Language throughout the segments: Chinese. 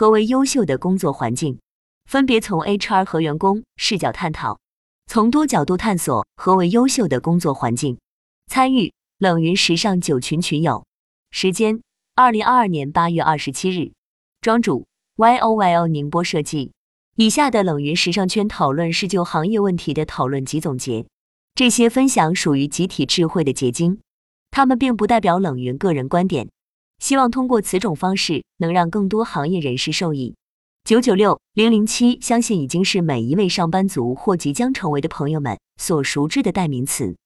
何为优秀的工作环境？分别从 HR 和员工视角探讨，从多角度探索何为优秀的工作环境。参与冷云时尚九群群友，时间二零二二年八月二十七日。庄主 YOYO 宁波设计。以下的冷云时尚圈讨论是就行业问题的讨论及总结，这些分享属于集体智慧的结晶，他们并不代表冷云个人观点。希望通过此种方式，能让更多行业人士受益。九九六零零七，相信已经是每一位上班族或即将成为的朋友们所熟知的代名词。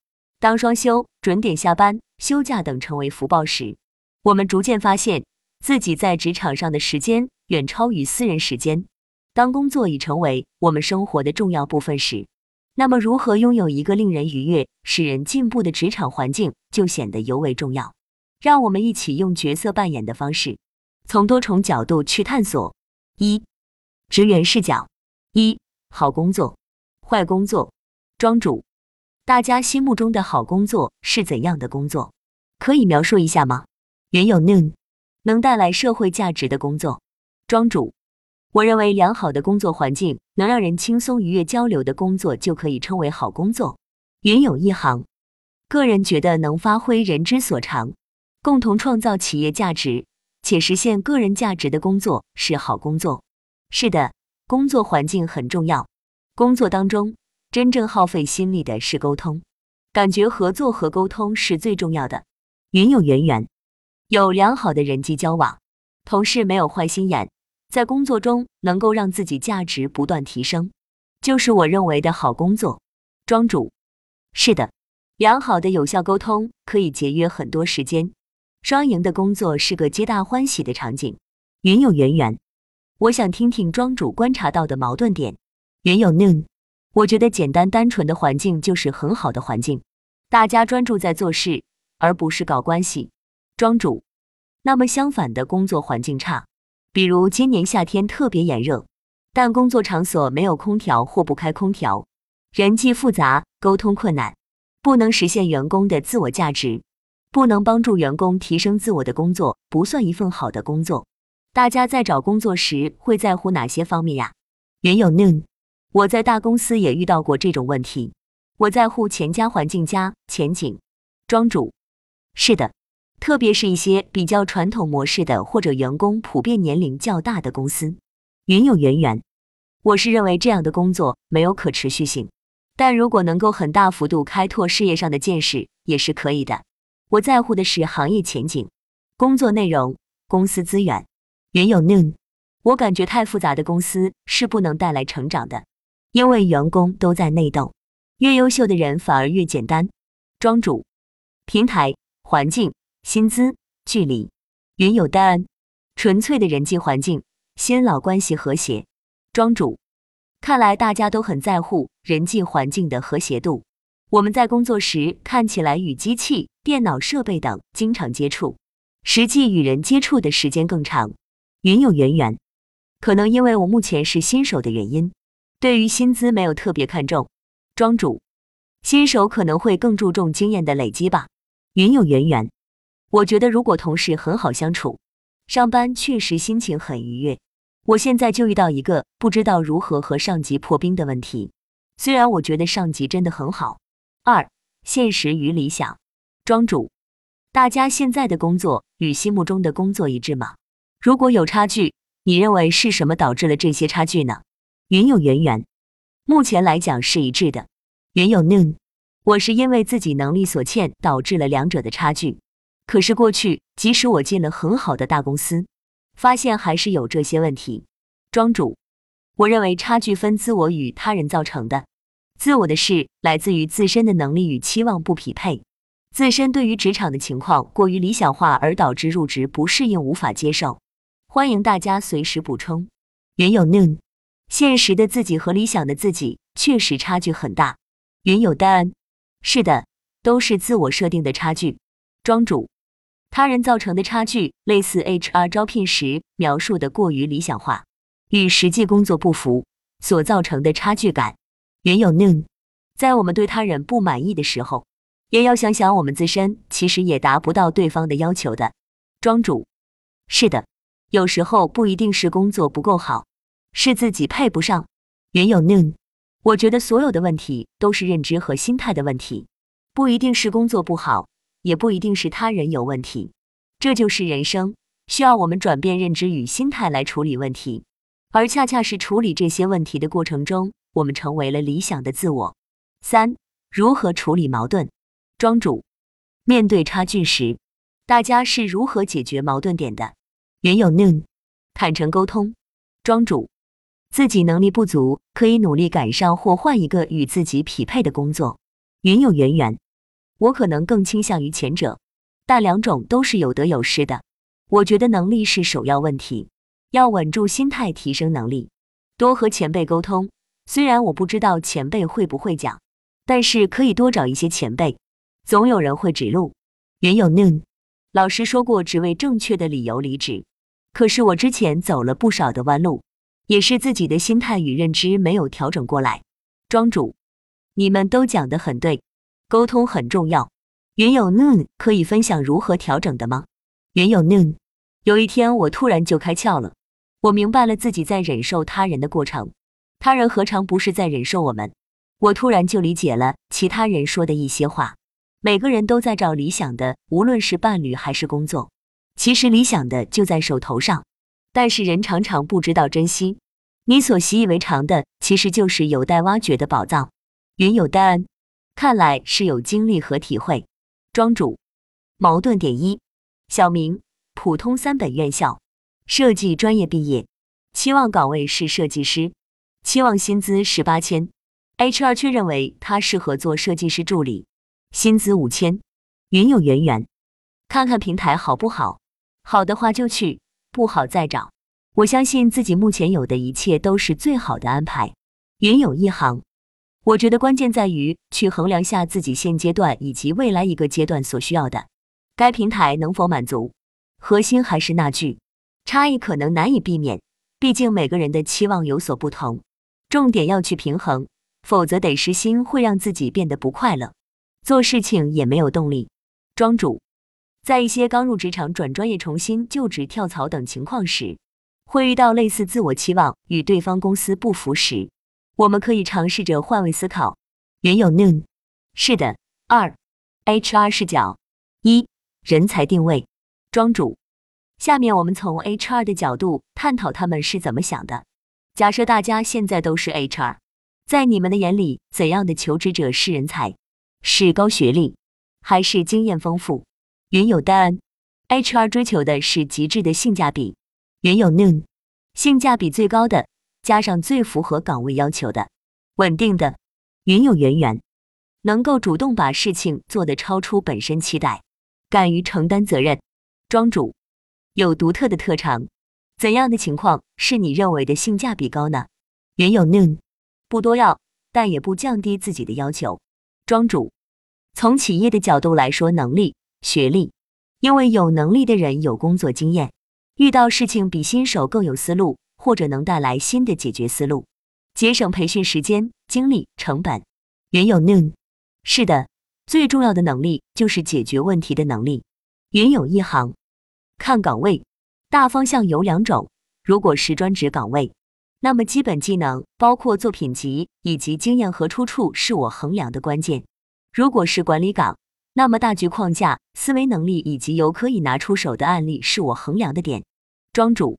当双休、准点下班、休假等成为福报时，我们逐渐发现自己在职场上的时间远超于私人时间。当工作已成为我们生活的重要部分时，那么如何拥有一个令人愉悦、使人进步的职场环境就显得尤为重要。让我们一起用角色扮演的方式，从多重角度去探索。一职员视角：一好工作、坏工作。庄主，大家心目中的好工作是怎样的工作？可以描述一下吗？原有嫩能带来社会价值的工作。庄主，我认为良好的工作环境能让人轻松愉悦交流的工作就可以称为好工作。原有一行，个人觉得能发挥人之所长，共同创造企业价值。且实现个人价值的工作是好工作。是的，工作环境很重要。工作当中真正耗费心力的是沟通，感觉合作和沟通是最重要的。云有缘缘，有良好的人际交往，同事没有坏心眼，在工作中能够让自己价值不断提升，就是我认为的好工作。庄主，是的，良好的有效沟通可以节约很多时间。双赢的工作是个皆大欢喜的场景。云有圆圆，我想听听庄主观察到的矛盾点。云有 noon，我觉得简单单纯的环境就是很好的环境，大家专注在做事，而不是搞关系。庄主，那么相反的工作环境差，比如今年夏天特别炎热，但工作场所没有空调或不开空调，人际复杂，沟通困难，不能实现员工的自我价值。不能帮助员工提升自我的工作不算一份好的工作。大家在找工作时会在乎哪些方面呀？原有 noon，我在大公司也遇到过这种问题。我在乎钱加环境加前景。庄主，是的，特别是一些比较传统模式的或者员工普遍年龄较大的公司。云有圆圆，我是认为这样的工作没有可持续性，但如果能够很大幅度开拓事业上的见识，也是可以的。我在乎的是行业前景、工作内容、公司资源。原有 noon，我感觉太复杂的公司是不能带来成长的，因为员工都在内斗，越优秀的人反而越简单。庄主，平台、环境、薪资、距离。云有丹，纯粹的人际环境，新老关系和谐。庄主，看来大家都很在乎人际环境的和谐度。我们在工作时看起来与机器。电脑设备等经常接触，实际与人接触的时间更长。云有缘缘，可能因为我目前是新手的原因，对于薪资没有特别看重。庄主，新手可能会更注重经验的累积吧。云有缘缘，我觉得如果同事很好相处，上班确实心情很愉悦。我现在就遇到一个不知道如何和上级破冰的问题，虽然我觉得上级真的很好。二，现实与理想。庄主，大家现在的工作与心目中的工作一致吗？如果有差距，你认为是什么导致了这些差距呢？云有圆圆，目前来讲是一致的。云有 noon，我是因为自己能力所欠导致了两者的差距。可是过去即使我进了很好的大公司，发现还是有这些问题。庄主，我认为差距分自我与他人造成的。自我的事来自于自身的能力与期望不匹配。自身对于职场的情况过于理想化，而导致入职不适应，无法接受。欢迎大家随时补充。云有 noon，现实的自己和理想的自己确实差距很大。云有丹，是的，都是自我设定的差距。庄主，他人造成的差距类似 HR 招聘时描述的过于理想化，与实际工作不符所造成的差距感。云有 noon，在我们对他人不满意的时候。也要想想，我们自身其实也达不到对方的要求的。庄主，是的，有时候不一定是工作不够好，是自己配不上。云有 noon，我觉得所有的问题都是认知和心态的问题，不一定是工作不好，也不一定是他人有问题。这就是人生，需要我们转变认知与心态来处理问题，而恰恰是处理这些问题的过程中，我们成为了理想的自我。三、如何处理矛盾？庄主，面对差距时，大家是如何解决矛盾点的？原有 noon，坦诚沟通。庄主，自己能力不足，可以努力赶上或换一个与自己匹配的工作。云有圆圆，我可能更倾向于前者，但两种都是有得有失的。我觉得能力是首要问题，要稳住心态，提升能力，多和前辈沟通。虽然我不知道前辈会不会讲，但是可以多找一些前辈，总有人会指路。云有 noon，老师说过，只为正确的理由离职。可是我之前走了不少的弯路，也是自己的心态与认知没有调整过来。庄主，你们都讲得很对，沟通很重要。云有 noon 可以分享如何调整的吗？云有 noon，有一天我突然就开窍了，我明白了自己在忍受他人的过程，他人何尝不是在忍受我们？我突然就理解了其他人说的一些话，每个人都在找理想的，无论是伴侣还是工作。其实理想的就在手头上，但是人常常不知道珍惜。你所习以为常的，其实就是有待挖掘的宝藏。云有丹，看来是有经历和体会。庄主，矛盾点一：小明，普通三本院校，设计专业毕业，期望岗位是设计师，期望薪资十八千，HR 却认为他适合做设计师助理，薪资五千。云有圆圆，看看平台好不好？好的话就去，不好再找。我相信自己目前有的一切都是最好的安排。云有一行，我觉得关键在于去衡量下自己现阶段以及未来一个阶段所需要的，该平台能否满足。核心还是那句，差异可能难以避免，毕竟每个人的期望有所不同。重点要去平衡，否则得失心会让自己变得不快乐，做事情也没有动力。庄主。在一些刚入职场、转专业、重新就职、跳槽等情况时，会遇到类似自我期望与对方公司不符时，我们可以尝试着换位思考。原有 noon，是的。二，HR 视角。一，人才定位。庄主，下面我们从 HR 的角度探讨他们是怎么想的。假设大家现在都是 HR，在你们的眼里，怎样的求职者是人才？是高学历，还是经验丰富？云有丹，HR 追求的是极致的性价比。云有 noon，性价比最高的，加上最符合岗位要求的，稳定的。云有圆圆，能够主动把事情做得超出本身期待，敢于承担责任。庄主，有独特的特长。怎样的情况是你认为的性价比高呢？云有 noon，不多要，但也不降低自己的要求。庄主，从企业的角度来说，能力。学历，因为有能力的人有工作经验，遇到事情比新手更有思路，或者能带来新的解决思路，节省培训时间、精力、成本。云有 noon，是的，最重要的能力就是解决问题的能力。云有一行，看岗位，大方向有两种。如果是专职岗位，那么基本技能包括作品集以及经验和出处是我衡量的关键。如果是管理岗，那么大局框架、思维能力以及有可以拿出手的案例是我衡量的点。庄主，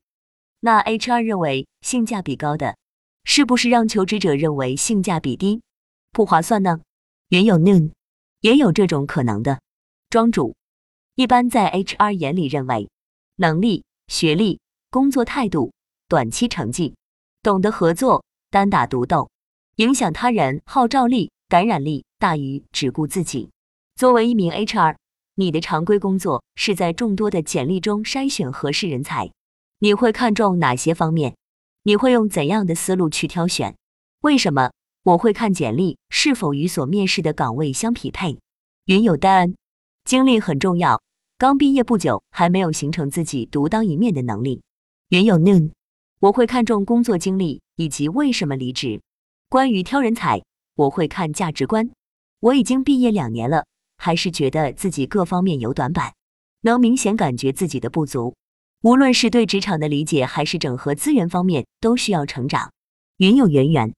那 HR 认为性价比高的，是不是让求职者认为性价比低、不划算呢？原有 noon，也有这种可能的。庄主，一般在 HR 眼里认为，能力、学历、工作态度、短期成绩、懂得合作、单打独斗、影响他人、号召力、感染力大于只顾自己。作为一名 HR，你的常规工作是在众多的简历中筛选合适人才。你会看重哪些方面？你会用怎样的思路去挑选？为什么？我会看简历是否与所面试的岗位相匹配。云有丹，经历很重要。刚毕业不久，还没有形成自己独当一面的能力。云有 noon，我会看重工作经历以及为什么离职。关于挑人才，我会看价值观。我已经毕业两年了。还是觉得自己各方面有短板，能明显感觉自己的不足。无论是对职场的理解，还是整合资源方面，都需要成长。云有渊源。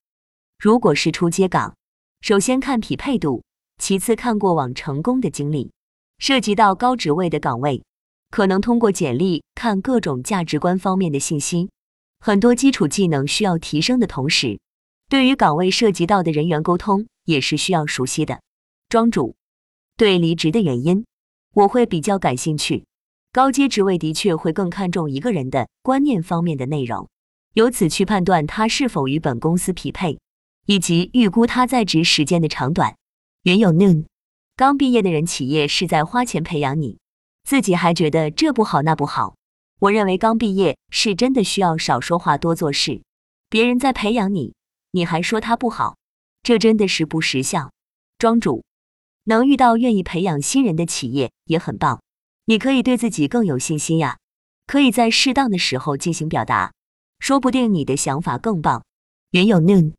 如果是初接岗，首先看匹配度，其次看过往成功的经历。涉及到高职位的岗位，可能通过简历看各种价值观方面的信息。很多基础技能需要提升的同时，对于岗位涉及到的人员沟通也是需要熟悉的。庄主，对离职的原因，我会比较感兴趣。高阶职位的确会更看重一个人的观念方面的内容，由此去判断他是否与本公司匹配。以及预估他在职时间的长短。原有 noon，刚毕业的人，企业是在花钱培养你，自己还觉得这不好那不好。我认为刚毕业是真的需要少说话多做事。别人在培养你，你还说他不好，这真的是不识相。庄主能遇到愿意培养新人的企业也很棒，你可以对自己更有信心呀。可以在适当的时候进行表达，说不定你的想法更棒。云有 noon。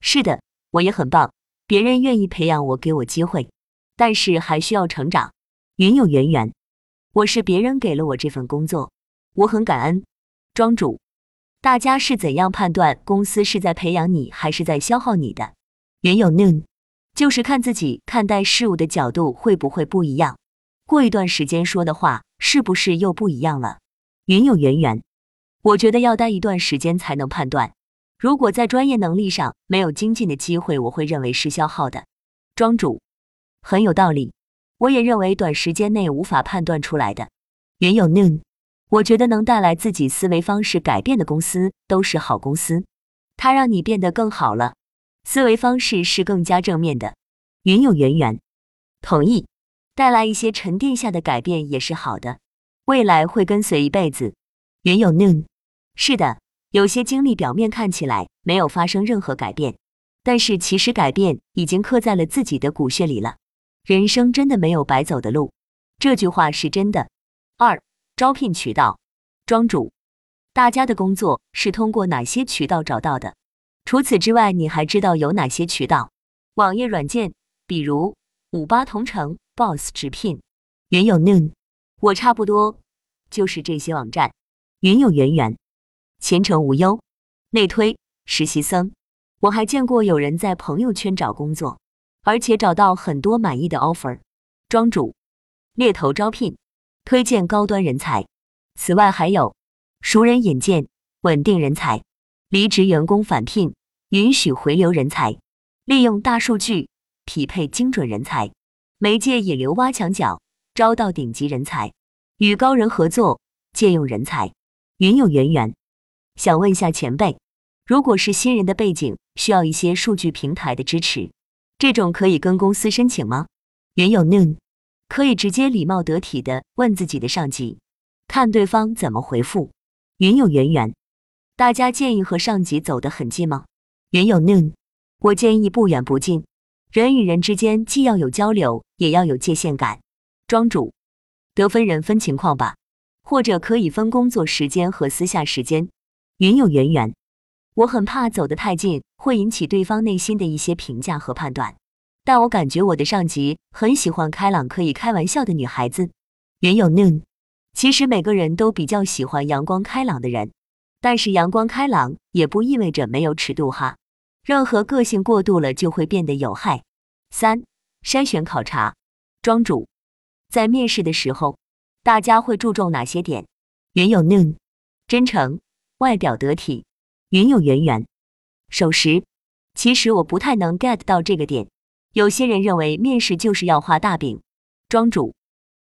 是的，我也很棒，别人愿意培养我，给我机会，但是还需要成长。云有渊源，我是别人给了我这份工作，我很感恩。庄主，大家是怎样判断公司是在培养你还是在消耗你的？云有 noon，就是看自己看待事物的角度会不会不一样，过一段时间说的话是不是又不一样了？云有圆圆，我觉得要待一段时间才能判断。如果在专业能力上没有精进的机会，我会认为是消耗的。庄主很有道理，我也认为短时间内无法判断出来的。原有 noon，我觉得能带来自己思维方式改变的公司都是好公司，它让你变得更好了，思维方式是更加正面的。云有圆圆，同意，带来一些沉淀下的改变也是好的，未来会跟随一辈子。云有 noon，是的。有些经历表面看起来没有发生任何改变，但是其实改变已经刻在了自己的骨血里了。人生真的没有白走的路，这句话是真的。二、招聘渠道，庄主，大家的工作是通过哪些渠道找到的？除此之外，你还知道有哪些渠道？网页软件，比如五八同城、Boss 直聘、云有 Noon，我差不多就是这些网站。云有圆圆。前程无忧，内推实习生，我还见过有人在朋友圈找工作，而且找到很多满意的 offer。庄主，猎头招聘，推荐高端人才。此外还有熟人引荐，稳定人才，离职员工返聘，允许回流人才，利用大数据匹配精准人才，媒介引流挖墙脚，招到顶级人才，与高人合作借用人才，云有源源。想问一下前辈，如果是新人的背景，需要一些数据平台的支持，这种可以跟公司申请吗？云有 noon，可以直接礼貌得体的问自己的上级，看对方怎么回复。云有圆圆，大家建议和上级走得很近吗？云有嫩我建议不远不近，人与人之间既要有交流，也要有界限感。庄主，得分人分情况吧，或者可以分工作时间和私下时间。云有圆圆，我很怕走得太近会引起对方内心的一些评价和判断，但我感觉我的上级很喜欢开朗可以开玩笑的女孩子。云有 noon，其实每个人都比较喜欢阳光开朗的人，但是阳光开朗也不意味着没有尺度哈，任何个性过度了就会变得有害。三筛选考察，庄主在面试的时候，大家会注重哪些点？云有 noon，真诚。外表得体，云有圆圆，守时。其实我不太能 get 到这个点。有些人认为面试就是要画大饼，庄主，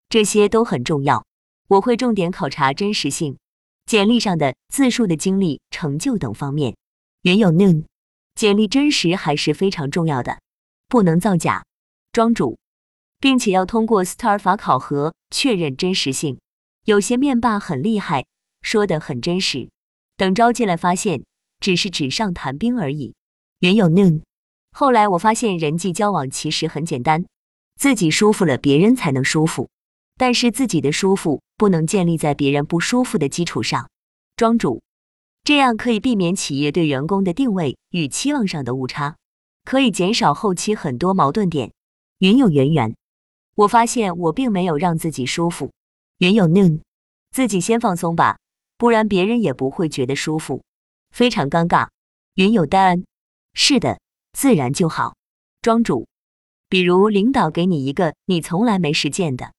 这些都很重要。我会重点考察真实性，简历上的自述的经历、成就等方面。原有 noon，简历真实还是非常重要的，不能造假，庄主，并且要通过 STAR 法考核确认真实性。有些面霸很厉害，说的很真实。等招进来，发现只是纸上谈兵而已。原有 noon，后来我发现人际交往其实很简单，自己舒服了，别人才能舒服。但是自己的舒服不能建立在别人不舒服的基础上。庄主，这样可以避免企业对员工的定位与期望上的误差，可以减少后期很多矛盾点。云有圆圆，我发现我并没有让自己舒服。云有 noon，自己先放松吧，不然别人也不会觉得舒服，非常尴尬。云有丹，是的，自然就好。庄主，比如领导给你一个你从来没实践的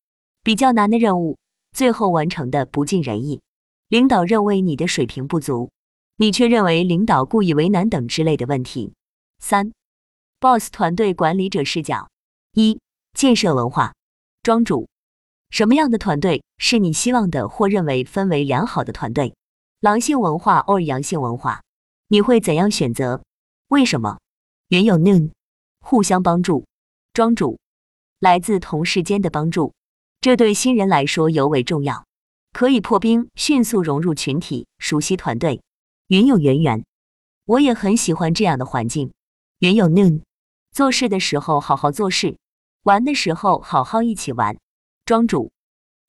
比较难的任务，最后完成的不尽人意，领导认为你的水平不足，你却认为领导故意为难等之类的问题。三，boss 团队管理者视角一。建设文化，庄主，什么样的团队是你希望的或认为氛围良好的团队？狼性文化 or 阳性文化？你会怎样选择？为什么？云有 noon，互相帮助，庄主，来自同事间的帮助，这对新人来说尤为重要，可以破冰，迅速融入群体，熟悉团队。云有圆圆，我也很喜欢这样的环境。云有 noon，做事的时候好好做事。玩的时候好好一起玩，庄主，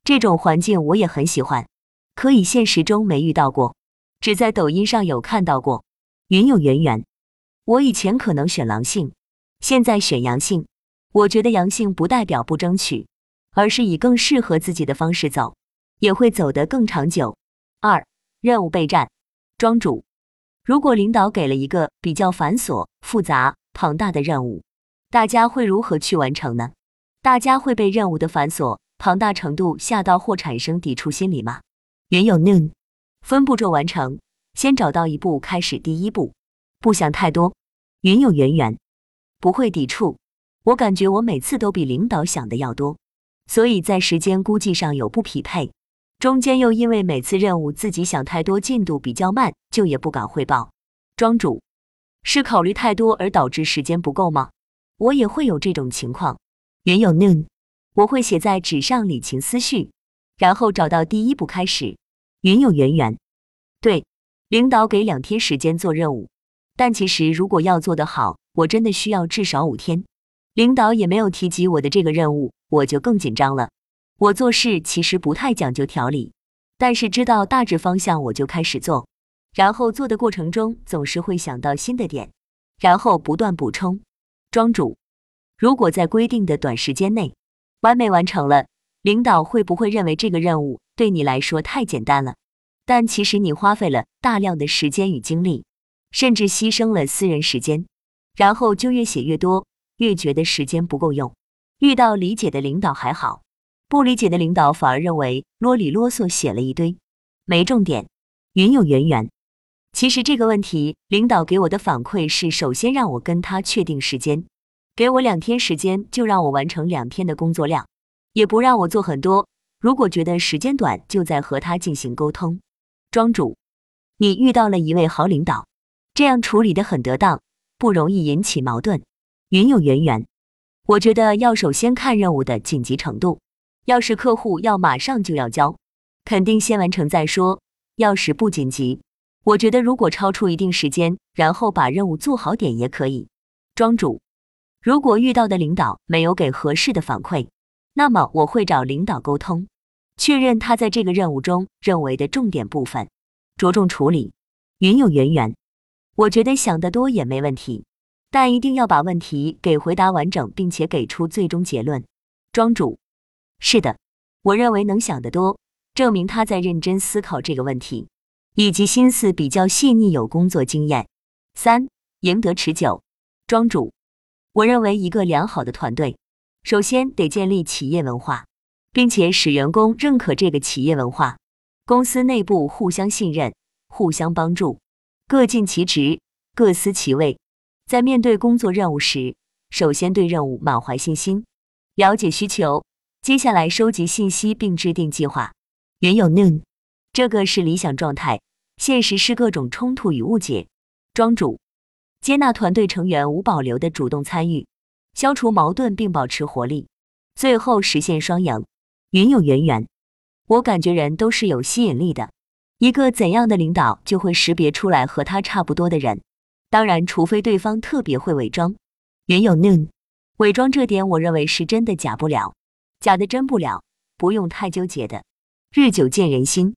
这种环境我也很喜欢，可以现实中没遇到过，只在抖音上有看到过。云有圆圆，我以前可能选狼性，现在选阳性。我觉得阳性不代表不争取，而是以更适合自己的方式走，也会走得更长久。二任务备战，庄主，如果领导给了一个比较繁琐、复杂、庞大的任务。大家会如何去完成呢？大家会被任务的繁琐、庞大程度吓到或产生抵触心理吗？云有 noon，分步骤完成，先找到一步开始第一步，不想太多。云有圆圆，不会抵触。我感觉我每次都比领导想的要多，所以在时间估计上有不匹配。中间又因为每次任务自己想太多，进度比较慢，就也不敢汇报。庄主，是考虑太多而导致时间不够吗？我也会有这种情况，云有 noon，我会写在纸上理清思绪，然后找到第一步开始。云有圆圆，对，领导给两天时间做任务，但其实如果要做得好，我真的需要至少五天。领导也没有提及我的这个任务，我就更紧张了。我做事其实不太讲究条理，但是知道大致方向我就开始做，然后做的过程中总是会想到新的点，然后不断补充。庄主，如果在规定的短时间内完美完成了，领导会不会认为这个任务对你来说太简单了？但其实你花费了大量的时间与精力，甚至牺牲了私人时间，然后就越写越多，越觉得时间不够用。遇到理解的领导还好，不理解的领导反而认为啰里啰嗦写了一堆，没重点。云有圆圆。其实这个问题，领导给我的反馈是：首先让我跟他确定时间，给我两天时间，就让我完成两天的工作量，也不让我做很多。如果觉得时间短，就再和他进行沟通。庄主，你遇到了一位好领导，这样处理的很得当，不容易引起矛盾。云有圆圆，我觉得要首先看任务的紧急程度，要是客户要马上就要交，肯定先完成再说；要是不紧急。我觉得，如果超出一定时间，然后把任务做好点也可以。庄主，如果遇到的领导没有给合适的反馈，那么我会找领导沟通，确认他在这个任务中认为的重点部分，着重处理。云有圆圆，我觉得想得多也没问题，但一定要把问题给回答完整，并且给出最终结论。庄主，是的，我认为能想得多，证明他在认真思考这个问题。以及心思比较细腻，有工作经验。三，赢得持久。庄主，我认为一个良好的团队，首先得建立企业文化，并且使员工认可这个企业文化。公司内部互相信任，互相帮助，各尽其职，各司其位。在面对工作任务时，首先对任务满怀信心，了解需求，接下来收集信息并制定计划。云有 noon，这个是理想状态。现实是各种冲突与误解。庄主接纳团队成员无保留的主动参与，消除矛盾并保持活力，最后实现双赢。云有圆圆，我感觉人都是有吸引力的，一个怎样的领导就会识别出来和他差不多的人。当然，除非对方特别会伪装。原有 noon，伪装这点我认为是真的假不了，假的真不了，不用太纠结的。日久见人心。